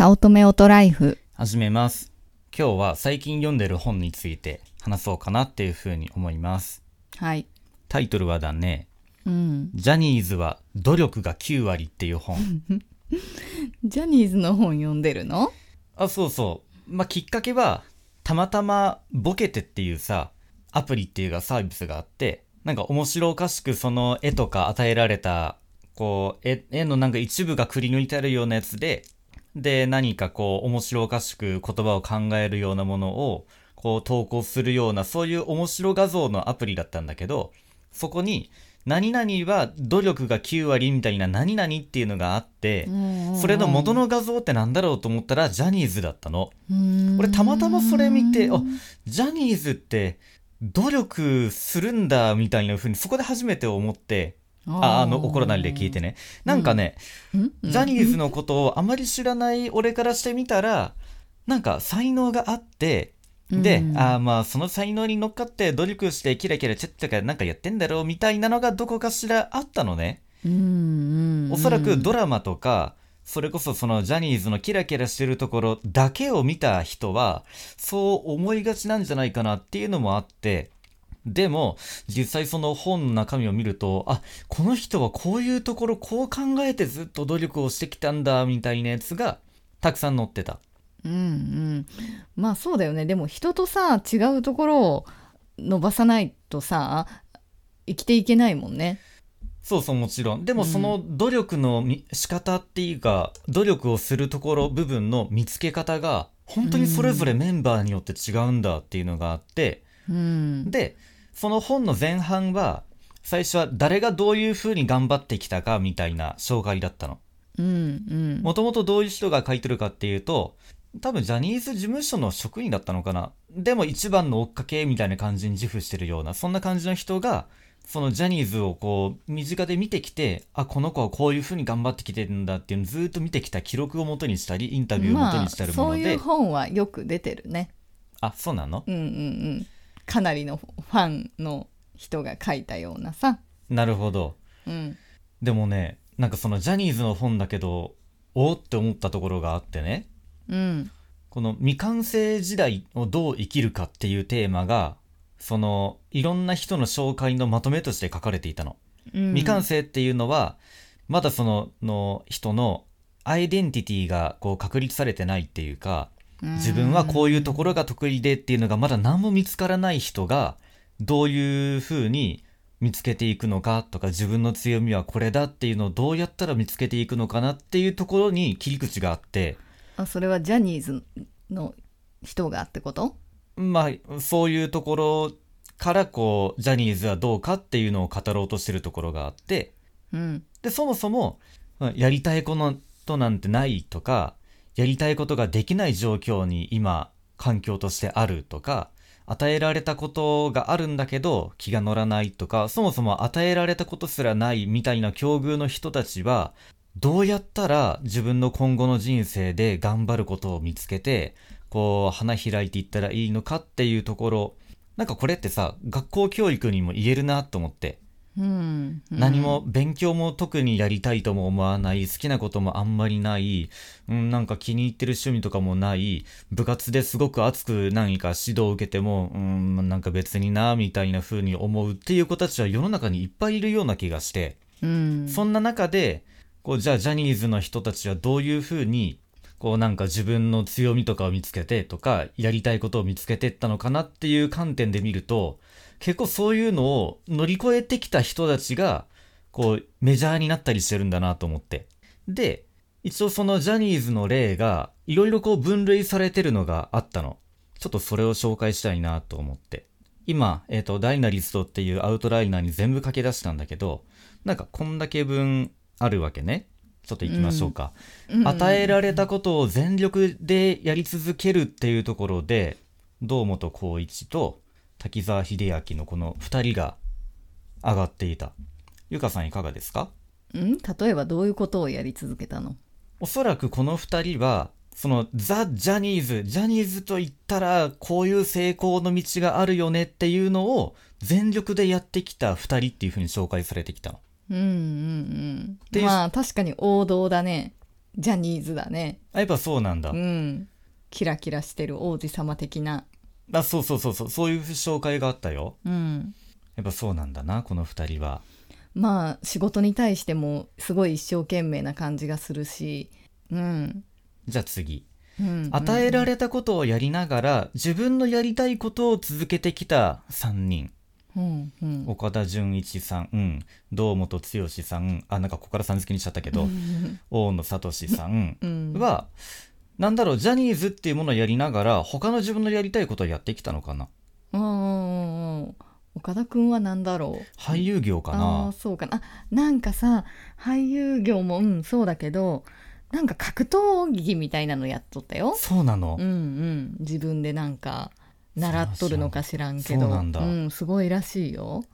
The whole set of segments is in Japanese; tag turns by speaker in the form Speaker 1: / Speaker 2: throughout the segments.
Speaker 1: 早乙女オトライフ。
Speaker 2: 始めます。今日は最近読んでる本について話そうかなっていうふうに思います。
Speaker 1: はい。
Speaker 2: タイトルはだね、
Speaker 1: うん。
Speaker 2: ジャニーズは努力が9割っていう本。
Speaker 1: ジャニーズの本読んでるの
Speaker 2: あ、そうそう。まあ、きっかけは、たまたまボケてっていうさ、アプリっていうかサービスがあって、なんか面白おかしくその絵とか与えられた、こう、絵絵のなんか一部がくり抜いてあるようなやつで、で、何かこう、面白おかしく言葉を考えるようなものを、こう、投稿するような、そういう面白画像のアプリだったんだけど、そこに、何々は努力が9割みたいな何々っていうのがあって、それの元の画像ってなんだろうと思ったら、ジャニーズだったの。俺たまたまそれ見て、あ、ジャニーズって努力するんだみたいな風にそこで初めて思って、あ、あの、おコロナで聞いてね。なんかね、
Speaker 1: うん？
Speaker 2: ジャニーズのことをあまり知らない俺からしてみたら、なんか才能があって、で、
Speaker 1: うん
Speaker 2: あーまあその才能に乗っかって努力してキラキラチェッチャかなんかやってんだろうみたいなのがどこかしらあったのね。
Speaker 1: うんうん。
Speaker 2: おそらくドラマとか、それこそそのジャニーズのキラキラしてるところだけを見た人は、そう思いがちなんじゃないかなっていうのもあって、でも、実際その本の中身を見ると、あ、この人はこういうところこう考えてずっと努力をしてきたんだ、みたいなやつが、たくさん載ってた。
Speaker 1: うんうん。まあそうだよね。でも人とさ、違うところを伸ばさないとさ、生きていけないもんね。
Speaker 2: そうそう、もちろん。でもその努力のみ仕方っていうか、努力をするところ、部分の見つけ方が、本当にそれぞれメンバーによって違うんだっていうのがあって、
Speaker 1: うん。
Speaker 2: で、その本の前半は、最初は誰がどういう風に頑張ってきたかみたいな紹介だったの。
Speaker 1: うんうん。
Speaker 2: もともとどういう人が書いてるかっていうと、多分ジャニーズ事務所の職員だったのかな。でも一番の追っかけみたいな感じに自負してるような、そんな感じの人が、そのジャニーズをこう、身近で見てきて、あ、この子はこういう風に頑張ってきてるんだっていうのをずーっと見てきた記録を元にしたり、インタビューを元
Speaker 1: まあ、
Speaker 2: にしてるも
Speaker 1: そういう
Speaker 2: ので、
Speaker 1: 本はよく出てるね。
Speaker 2: あ、そうなの？
Speaker 1: うんうんうん。かなりのファンの人が書いたようなさ。
Speaker 2: なるほど。
Speaker 1: うん。
Speaker 2: でもね、なんかそのジャニーズの本だけど、おーって思ったところがあってね、
Speaker 1: うん。
Speaker 2: この未完成時代をどう生きるかっていうテーマが、そのいろんな人の紹介のまとめとして書かれていたの。
Speaker 1: うん、
Speaker 2: 未完成っていうのは、まだそのの人のアイデンティティがこう確立されてないっていうか、自分はこういうところが得意でっていうのがまだ何も見つからない人が、どういう風に見つけていくのかとか自分の強みはこれだっていうのをどうやったら見つけていくのかなっていうところに切り口があって、
Speaker 1: あそれはジャニーズの人がってこと
Speaker 2: まあ、そういうところからこう、ジャニーズはどうかっていうのを語ろうとしてるところがあって、
Speaker 1: うん。
Speaker 2: で、そもそも、うんやりたいことなんてないとか、やりたいことができない状況に今、環境としてあるとか、与えられたことがあるんだけど気が乗らないとか、そもそも与えられたことすらないみたいな境遇の人たちは、どうやったら自分の今後の人生で頑張ることを見つけて、こう、花開いていったらいいのかっていうところ、なんかこれってさ、学校教育にも言えるなと思って。
Speaker 1: うん。
Speaker 2: 何も勉強も特にやりたいとも思わない、好きなこともあんまりない、うん、なんか気に入ってる趣味とかもない、部活ですごく熱く何か指導を受けても、うん、なんか別にな、みたいな風に思うっていう子たちは世の中にいっぱいいるような気がして、
Speaker 1: うん。
Speaker 2: そんな中で、こう、じゃあジャニーズの人たちはどういう風に、こうなんか自分の強みとかを見つけてとか、やりたいことを見つけてったのかなっていう観点で見ると、結構そういうのを乗り越えてきた人たちが、こうメジャーになったりしてるんだなと思って。で、一応そのジャニーズの例が、いろいろこう分類されてるのがあったの。ちょっとそれを紹介したいなと思って。今、えっ、と、ダイナリストっていうアウトライナーに全部書き出したんだけど、なんかこんだけ分あるわけね。ちょっと行きましょうか。
Speaker 1: うん
Speaker 2: 与えられたことを全力でやり続けるっていうところで、堂本光一と滝沢秀明のこの二人が上がっていた。ゆかさんいかがですか？
Speaker 1: うん？例えばどういうことをやり続けたの？
Speaker 2: おそらくこの二人は、そのザ・ジャニーズ、ジャニーズと言ったらこういう成功の道があるよねっていうのを全力でやってきた二人っていう風に紹介されてきたの。
Speaker 1: うんうんうん。
Speaker 2: で
Speaker 1: まあ確かに王道だね。ジャニーズだね
Speaker 2: あやっぱそうなんだ、
Speaker 1: うんキラキラしてる王子様的な
Speaker 2: あそうそうそうそう。そういう紹介があったよ。
Speaker 1: うん。
Speaker 2: やっぱそうなんだなこの二人は。
Speaker 1: まあ仕事に対してもすごい一生懸命な感じがするし。うん、
Speaker 2: じゃあ次。
Speaker 1: うん、
Speaker 2: 与えられたことをやりながら自分のやりたいことを続けてきた3人。
Speaker 1: うんうん。
Speaker 2: 岡田准一さん、うん、堂本剛さんあなんかここからさん付けにしちゃったけど、大野聡さん
Speaker 1: うん。
Speaker 2: は、なんだろうジャニーズっていうものをやりながら他の自分のやりたいことをやってきたのかな？
Speaker 1: うんうんうん。岡田君は何だろう？
Speaker 2: 俳優業か
Speaker 1: ああ
Speaker 2: な
Speaker 1: ーそうかな。あなんかさ俳優業もうんそうだけどなんか格闘技みたいなのやっとったよ。
Speaker 2: そうなの、
Speaker 1: うんうん。自分でなんか習っとるのか知らんけど。
Speaker 2: そうなんだ。
Speaker 1: ん、すごいらしいよ、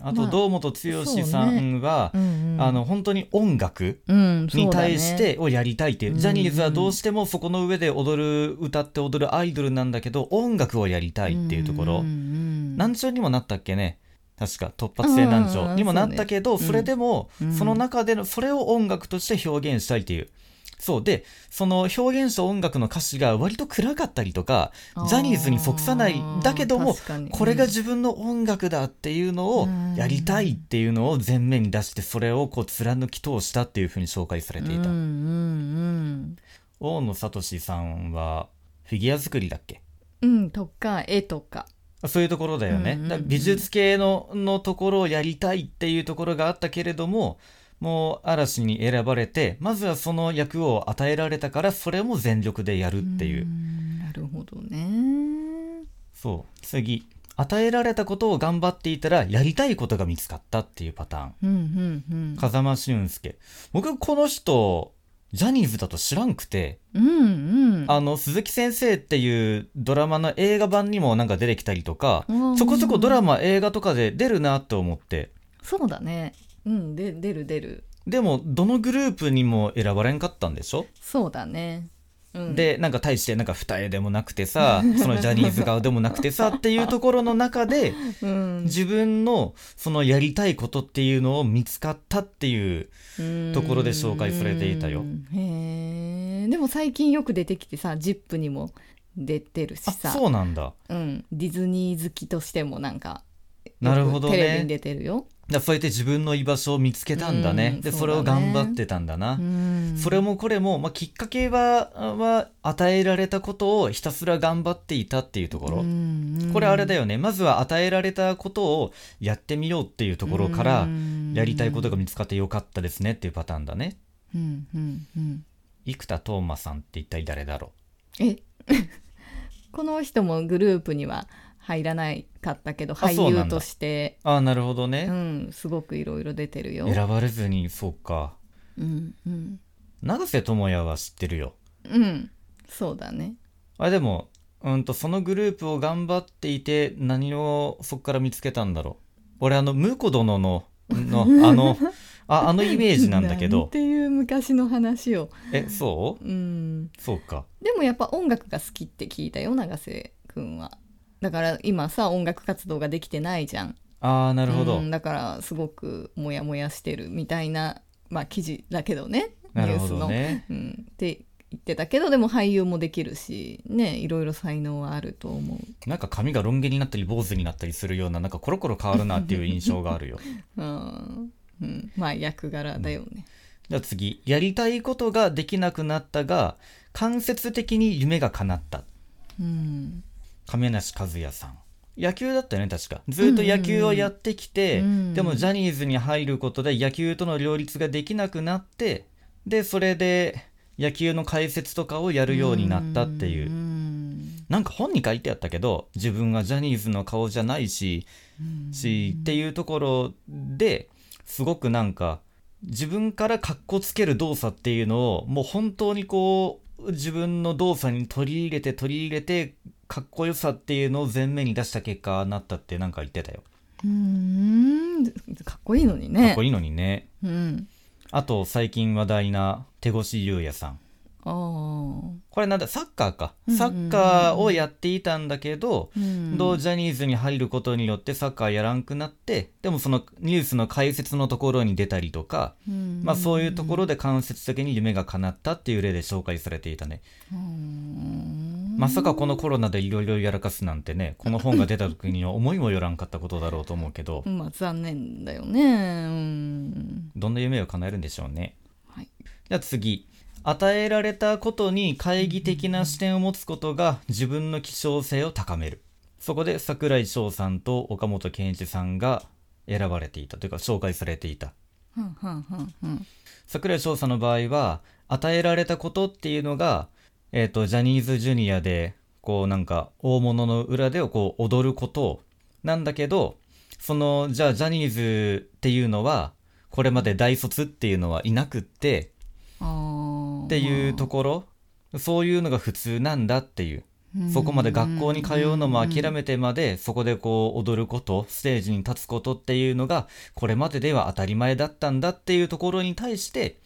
Speaker 2: あと
Speaker 1: まあ
Speaker 2: 堂本剛さんは、
Speaker 1: うんうん、
Speaker 2: あの本当に音楽に対してをやりたいっていう、
Speaker 1: うん
Speaker 2: ジャニーズはどうしてもそこの上で踊る歌って踊るアイドルなんだけど音楽をやりたいっていうところ、
Speaker 1: うんうん
Speaker 2: 難聴にもなったっけね。確か突発性難聴にもなったけど、
Speaker 1: そ
Speaker 2: れでも、
Speaker 1: うん。
Speaker 2: その中でのそれを音楽として表現したいっていうそう。でその表現した音楽の歌詞が割と暗かったりとかジャニーズに即さない。だけどもこれが自分の音楽だっていうのを
Speaker 1: うん。
Speaker 2: やりたいっていうのを前面に出してそれをこう貫き通したっていうふうに紹介されていた、
Speaker 1: うんうん
Speaker 2: 大野聡さんはフィギュア作りだっけ？
Speaker 1: うんうんとか絵とか。
Speaker 2: そういうところだよね、美術系ののところをやりたいっていうところがあったけれどももう嵐に選ばれてまずはその役を与えられたからそれも全力でやるっていう、
Speaker 1: んなるほどね。
Speaker 2: そう。次。与えられたことを頑張っていたらやりたいことが見つかったっていうパターン。
Speaker 1: うんうんうん。
Speaker 2: 風間俊介。僕この人ジャニーズだと知らんくて、
Speaker 1: うんうん。
Speaker 2: あの鈴木先生っていうドラマの映画版にもなんか出てきたりとか、
Speaker 1: うん。
Speaker 2: ちょこちょこドラマ映画とかで出るなって思って。
Speaker 1: そうだねうんで出る出る。
Speaker 2: でもどのグループにも選ばれんかったんでしょ、
Speaker 1: そうだね。うん。
Speaker 2: でなんか大してなんか二重でもなくてさ そのジャニーズ顔でもなくてさっていうところの中で
Speaker 1: うん。
Speaker 2: 自分のそのやりたいことっていうのを見つかったっていうところで紹介されていたよ。
Speaker 1: うんへえでも最近よく出てきてさ「ZIP!」にも出てるし
Speaker 2: あ
Speaker 1: さ
Speaker 2: そうなんだ。
Speaker 1: うん、ディズニー好きとしてもなんか
Speaker 2: なるほどね。
Speaker 1: テレビに出てるよ、
Speaker 2: そうやって自分の居場所を見つけたんだね、
Speaker 1: うん
Speaker 2: でそれを頑張ってたんだな、
Speaker 1: うん、
Speaker 2: それもこれも、まあ、きっかけはは与えられたことをひたすら頑張っていたっていうところ、
Speaker 1: うん
Speaker 2: これあれだよね。まずは与えられたことをやってみようっていうところからやりたいことが見つかってよかったですねっていうパターンだね。
Speaker 1: うんうんうん。
Speaker 2: 生田斗真さんって一体誰だろ
Speaker 1: え この人もグループには入らないかったけど俳優として。
Speaker 2: うああなるほど
Speaker 1: う
Speaker 2: ね、
Speaker 1: んすごくいろいろ出てるよ。
Speaker 2: 選ばれずにそうか。
Speaker 1: うんうん。
Speaker 2: 永瀬智也は知ってるよ。
Speaker 1: うんそうだね。
Speaker 2: あでもうんとそのグループを頑張っていて何をそこから見つけたんだろう。俺あの婿殿のの あのああのイメージなんだけど。
Speaker 1: ていう昔の話を。
Speaker 2: えそう？
Speaker 1: うん。
Speaker 2: そうか。
Speaker 1: でもやっぱ音楽が好きって聞いたよ永瀬くんはだから今さ音楽活動ができてないじゃん。
Speaker 2: ああなるほど、
Speaker 1: うんだからすごくモヤモヤしてるみたいなまあ記事だけどねニュースの、
Speaker 2: どね
Speaker 1: うん、って言ってたけどでも俳優もできるしねいろいろ才能はあると思う。
Speaker 2: なんか髪がロン毛になったり坊主になったりするようななんかコロコロ変わるなっていう印象があるよ。
Speaker 1: うん、うん、まあ役柄だよね、
Speaker 2: じゃあ次。やりたいことができなくなったが間接的に夢が叶った。
Speaker 1: うん
Speaker 2: 亀梨和也さん。野球だったよね確か。ずっと野球をやってきて、
Speaker 1: うん
Speaker 2: でもジャニーズに入ることで野球との両立ができなくなってでそれで野球の解説とかをやるようになったっていう、
Speaker 1: うん
Speaker 2: なんか本に書いてあったけど自分はジャニーズの顔じゃないししっていうところですごくなんか自分からかっこつける動作っていうのをもう本当にこう自分の動作に取り入れて取り入れてかっこよさっていうのを前面に出した結果なったってなんか言ってたよ。
Speaker 1: うん。かっこいいのにね。
Speaker 2: かっこいいのにね。
Speaker 1: うん。
Speaker 2: あと最近話題な手越優也さん。これなんだサッカーか。サッカーをやっていたんだけど、
Speaker 1: うん。
Speaker 2: どうジャニーズに入ることによってサッカーやらんくなってでもそのニュースの解説のところに出たりとか、
Speaker 1: うん。
Speaker 2: まあそういうところで間接的に夢が叶ったっていう例で紹介されていたね、
Speaker 1: うん
Speaker 2: まさかこのコロナでいろいろやらかすなんてねこの本が出た時には思いもよらんかったことだろうと思うけど。
Speaker 1: まあ残念だよね。うん。
Speaker 2: どんな夢を叶えるんでしょうね。
Speaker 1: はい。
Speaker 2: じゃあ次。与えられたことに懐疑的な視点を持つことが自分の希少性を高める。そこで櫻井翔さんと岡本健一さんが選ばれていた。というか紹介されていた。櫻井翔さんの場合は与えられたことっていうのが、えっとジャニーズジュニアでこうなんか大物の裏でをこう踊ることなんだけどそのじゃあジャニーズっていうのはこれまで大卒っていうのはいなくってっていうところそういうのが普通なんだっていう。そこまで学校に通うのも諦めてまでそこでこう踊ることステージに立つことっていうのがこれまででは当たり前だったんだっていうところに対して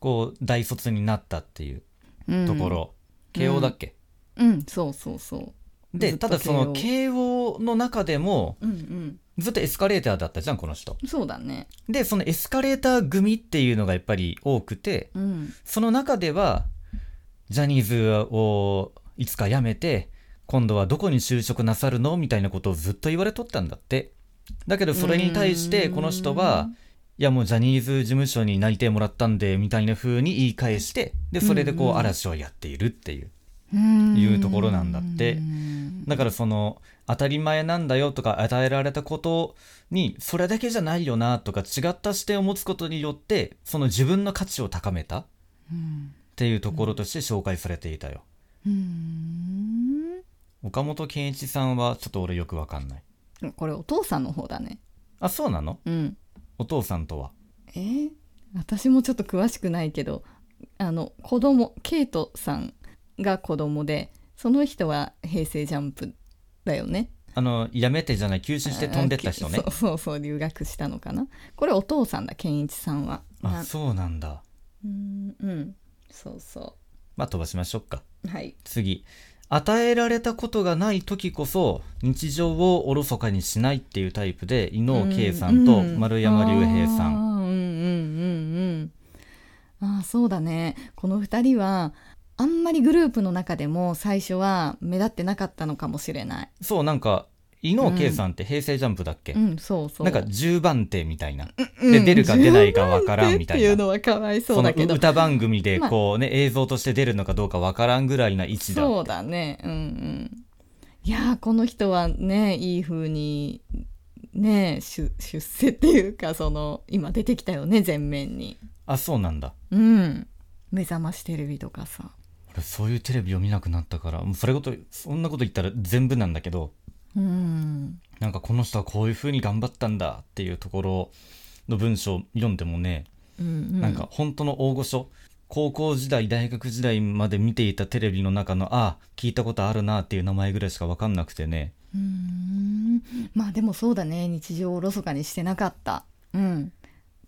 Speaker 2: こう大卒になったっていう
Speaker 1: うん
Speaker 2: ところ、慶応だっけ、
Speaker 1: うん。そうそうそう。ずっと
Speaker 2: でただその
Speaker 1: 慶
Speaker 2: 慶応の中でも
Speaker 1: うん
Speaker 2: ずっとエスカレーターだったじゃんこの人。
Speaker 1: うんそうだね。
Speaker 2: でそのエスカレーター組っていうのがやっぱり多くて
Speaker 1: うん。
Speaker 2: その中ではジャニーズをいつか辞めて今度はどこに就職なさるの？みたいなことをずっと言われとったんだって。だけどそれに対してこの人はいやもうジャニーズ事務所に内定もらったんでみたいな風に言い返してでそれでこう嵐をやっているっていういうところなんだって。だからその当たり前なんだよとか与えられたことにそれだけじゃないよなとか違った視点を持つことによってその自分の価値を高めたっていうところとして紹介されていたよ。
Speaker 1: うん。
Speaker 2: 岡本健一さんはちょっと俺よくわかんない。
Speaker 1: これお父さんの方だね。
Speaker 2: あ、そうなの？
Speaker 1: うん
Speaker 2: お父さんとは？
Speaker 1: えー私もちょっと詳しくないけどあの子供ケイトさんが子供でその人は平成ジャンプだよね
Speaker 2: あの、やめてじゃない、休止して飛んでった人ね
Speaker 1: あ。そうそうそう留学したのかなこれお父さんだ健一さんは
Speaker 2: あ、
Speaker 1: な
Speaker 2: そうなんだ。
Speaker 1: うんうんそうそ
Speaker 2: まあ飛ばしましょうか。
Speaker 1: うはい
Speaker 2: 次。与えられたことがない時こそ日常をおろそかにしないっていうタイプで伊能圭さんと丸山隆平さん。
Speaker 1: うんうんうんうん。あーそうだね。この2人はあんまりグループの中でも最初は目立ってなかったのかもしれない。
Speaker 2: そう、なんか、伊能圭さんって平成ジャンプだっけ、
Speaker 1: うんそうそう。
Speaker 2: なんか10番手みたいな。
Speaker 1: うん
Speaker 2: で、出るか出ないかわからんみたいな。
Speaker 1: っていうのはかわいそう
Speaker 2: その
Speaker 1: だけど。
Speaker 2: 歌番組でこうね、映像として出るのかどうかわからんぐらいな位置だ。
Speaker 1: そうだね。うんうん。いやーこの人はねいい風にね出出世っていうかその今出てきたよね前面に。
Speaker 2: あ、そうなんだ。
Speaker 1: うん。目覚ましテレビとかさ。
Speaker 2: 俺そういうテレビを見なくなったから、それごと、そんなこと言ったら全部なんだけど、
Speaker 1: うん。
Speaker 2: なんかこの人はこういう風に頑張ったんだっていうところの文章を読んでもね、
Speaker 1: うんうん。
Speaker 2: なんか本当の大御所、高校時代、大学時代まで見ていたテレビの中の、ああ、聞いたことあるなっていう名前ぐらいしかわかんなくてね。
Speaker 1: うーん。まあでもそうだね。日常をおろそかにしてなかった。うん。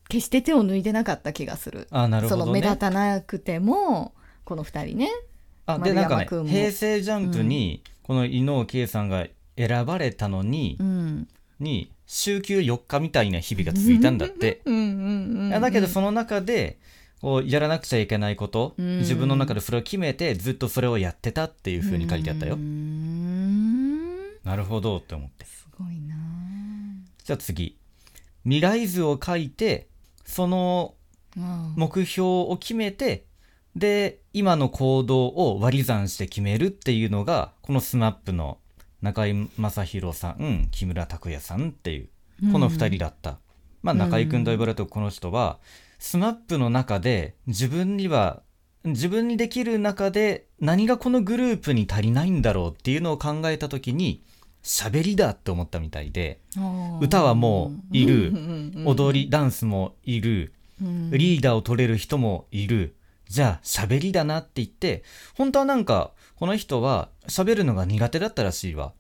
Speaker 1: 決して手を抜いてなかった気がする。
Speaker 2: ああ、なるほどね。
Speaker 1: その目立たなくてもこの二人ね。
Speaker 2: あ、で、なんかね平成ジャンプに、この伊能圭さんが選ばれたのに
Speaker 1: う、ん
Speaker 2: に、週休4日みたいな日々が続いたんだって。だけどその中で、こう、やらなくちゃいけないこと、
Speaker 1: うん
Speaker 2: 自分の中でそれを決めて、ずっとそれをやってたっていう風に書いてあったよ
Speaker 1: うー。ん
Speaker 2: なるほどって思って。
Speaker 1: すごいな
Speaker 2: じゃあ次。未来図を書いて、その
Speaker 1: あ
Speaker 2: 目標を決めて、で、今の行動を割り算して決めるっていうのが、この SMAPの中居正広さん、木村拓哉さんっていう、この二人だった。まあ中居くんと呼ばれこの人は、 SMAPの中で自分には、自分にできる中で何がこのグループに足りないんだろうっていうのを考えた時に、喋りだって思ったみたいで、歌はもういる。
Speaker 1: うんうんうん。
Speaker 2: 踊り、ダンスもいる、
Speaker 1: うん。
Speaker 2: リーダーを取れる人もいる。じゃあ喋りだなって言って、本当はなんか、この人は喋るのが苦手だったらしいわ。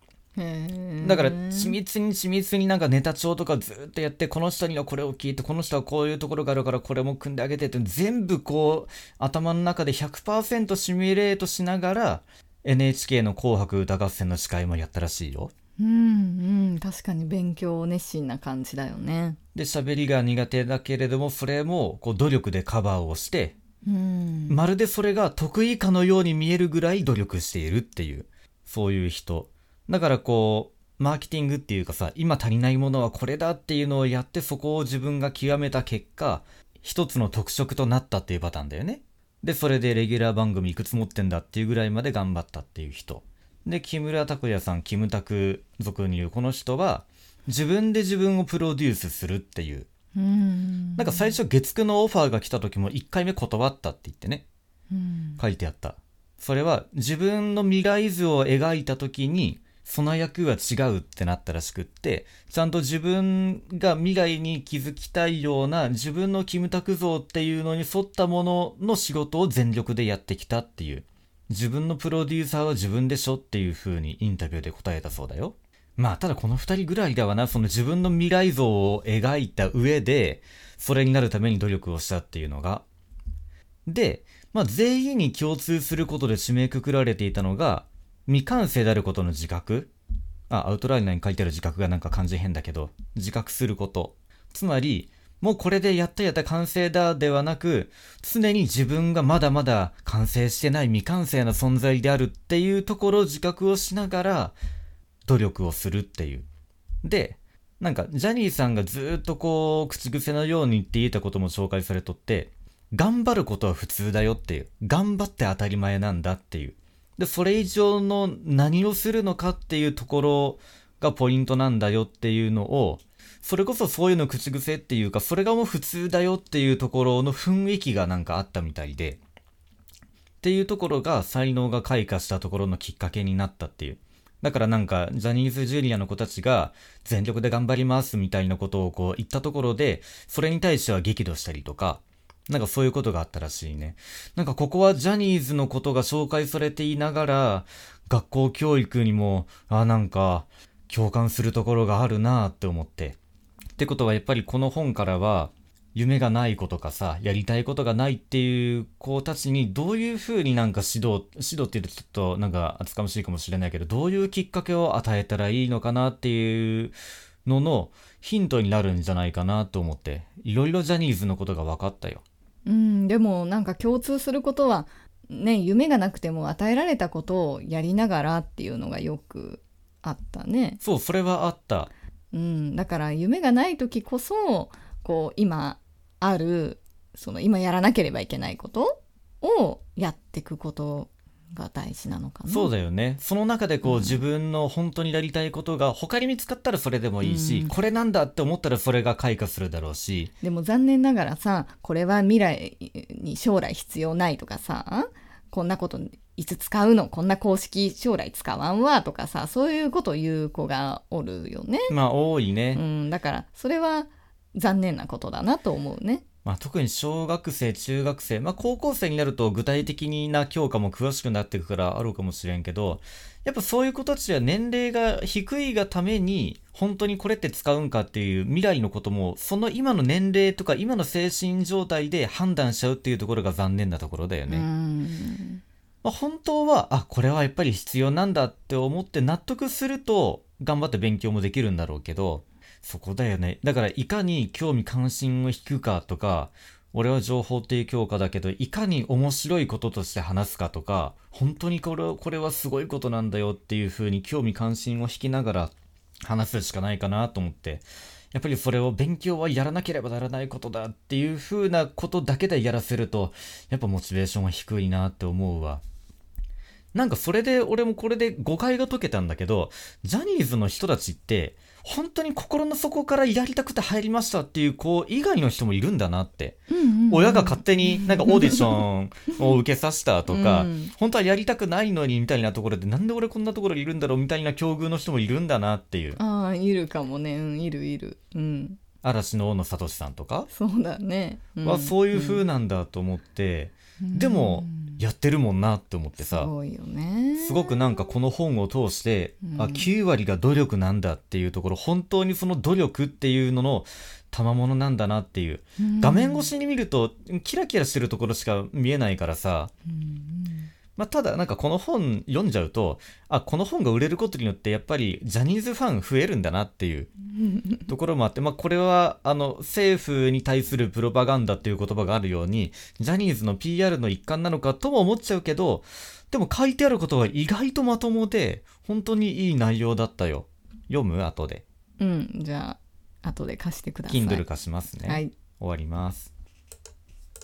Speaker 2: だから緻密に緻密になんかネタ帳とかずっとやってこの人にはこれを聞いてこの人はこういうところがあるからこれも組んであげてって全部こう頭の中で100%シミュレートしながら NHK の「紅白歌合戦」の司会もやったらしいよ。
Speaker 1: うんうん確かに勉強熱心な感じだよね
Speaker 2: で喋りが苦手だけれどもそれもこう努力でカバーをして
Speaker 1: うん
Speaker 2: まるでそれが得意かのように見えるぐらい努力しているっていうそういう人。だからこうマーケティングっていうかさ今足りないものはこれだっていうのをやってそこを自分が極めた結果一つの特色となったっていうパターンだよね。でそれでレギュラー番組いくつ持ってんだっていうぐらいまで頑張ったっていう人。で木村拓哉さんキムタク俗に言うこの人は自分で自分をプロデュースするっていう
Speaker 1: うん。
Speaker 2: なんか最初月9のオファーが来た時も1回目断ったって言ってね。
Speaker 1: うん。
Speaker 2: 書いてあった。それは自分の未来図を描いた時にその役は違うってなったらしくってちゃんと自分が未来に築きたいような自分のキムタク像っていうのに沿ったものの仕事を全力でやってきたっていう。自分のプロデューサーは自分でしょっていう風にインタビューで答えたそうだよまあただこの2人ぐらいだわなその自分の未来像を描いた上でそれになるために努力をしたっていうのがで、まあ、全員に共通することで締めくくられていたのが、未完成であることの自覚。あ、アウトライナーに書いてある自覚がなんか漢字変だけど、自覚すること。つまり、もうこれでやったやった完成だではなく、常に自分がまだまだ完成してない未完成な存在であるっていうところを自覚をしながら、努力をするっていう。で、なんか、ジャニーさんがずっとこう、口癖のように言っていたことも紹介されとって、頑張ることは普通だよっていう。頑張って当たり前なんだっていう。で、それ以上の何をするのかっていうところがポイントなんだよっていうのを、それこそそういうの口癖っていうか、それがもう普通だよっていうところの雰囲気がなんかあったみたいで、っていうところが才能が開花したところのきっかけになったっていう。だからなんか、ジャニーズジュニアの子たちが全力で頑張りますみたいなことをこう言ったところで、それに対しては激怒したりとか、なんかそういうことがあったらしいね。なんかここはジャニーズのことが紹介されていながら、学校教育にも、あ、なんか、共感するところがあるなって思って。ってことはやっぱりこの本からは、夢がない子とかさ、やりたいことがないっていう子たちにどういう風になんか指導、指導って言うとちょっとなんか厚かましいかもしれないけど、どういうきっかけを与えたらいいのかなっていうののヒントになるんじゃないかなと思って、いろいろジャニーズのことが分かったよ。
Speaker 1: うんでもなんか共通することはね夢がなくても与えられたことをやりながらっていうのがよくあったね。
Speaker 2: そう、それはあった。
Speaker 1: うん、だから夢がない時こそこう今あるその今やらなければいけないことをやっていくことが大事なのかな。
Speaker 2: そうだよね。その中でこう、
Speaker 1: うん
Speaker 2: 自分の本当にやりたいことが他に見つかったらそれでもいいし、
Speaker 1: うん
Speaker 2: これなんだって思ったらそれが開花するだろうし、
Speaker 1: でも残念ながらさこれは未来に将来必要ないとかさこんなこといつ使うの？こんな公式将来使わんわとかさそういうことを言う子がおるよね。
Speaker 2: まあ多いね。
Speaker 1: うん、だからそれは残念なことだなと思うね。
Speaker 2: まあ、特に小学生、中学生、まあ、高校生になると具体的な教科も詳しくなっていくからあるかもしれんけど、やっぱそういう子たちは年齢が低いがために、本当にこれって使うんかっていう未来のことも、その今の年齢とか今の精神状態で判断しちゃうっていうところが残念なところだよね。
Speaker 1: うん
Speaker 2: まあ、本当は、あ、これはやっぱり必要なんだって思って納得すると、頑張って勉強もできるんだろうけど、そこだよね。だから、いかに興味関心を引くかとか、俺は情報提供家だけど、いかに面白いこととして話すかとか、本当にこれこれはすごいことなんだよっていう風に興味関心を引きながら話すしかないかなと思って、やっぱりそれを勉強はやらなければならないことだっていう風なことだけでやらせると、やっぱモチベーションは低いなって思うわ。なんかそれで俺もこれで誤解が解けたんだけど、ジャニーズの人たちって、本当に心の底からやりたくて入りましたっていう子以外の人もいるんだなって。
Speaker 1: うんうんうん。
Speaker 2: 親が勝手になんかオーディションを受けさせたとか、
Speaker 1: うん。
Speaker 2: 本当はやりたくないのにみたいなところでなんで俺こんなところにいるんだろうみたいな境遇の人もいるんだなっていう。
Speaker 1: ああいるかもね。うんいるいる。うん。
Speaker 2: 嵐の大野聡さんとか？
Speaker 1: そうだね、ん。
Speaker 2: はそういう風なんだと思って、でもやってるもんなって思って
Speaker 1: す
Speaker 2: さ、
Speaker 1: ごいよね。
Speaker 2: すごくなんかこの本を通して、
Speaker 1: うん。
Speaker 2: あ9割が努力なんだっていうところ本当にその努力っていうのの賜物なんだなっていう。画面越しに見るとキラキラしてるところしか見えないからさ、まあ、ただなんかこの本読んじゃうとあこの本が売れることによってやっぱりジャニーズファン増えるんだなっていうところもあって、まあ、これはあの政府に対するプロパガンダっていう言葉があるようにジャニーズの PR の一環なのかとも思っちゃうけどでも書いてあることは意外とまともで本当にいい内容だったよ。読む後で。
Speaker 1: うん。じゃあ後で貸してください。
Speaker 2: Kindle 化しますね、
Speaker 1: はい。
Speaker 2: 終わります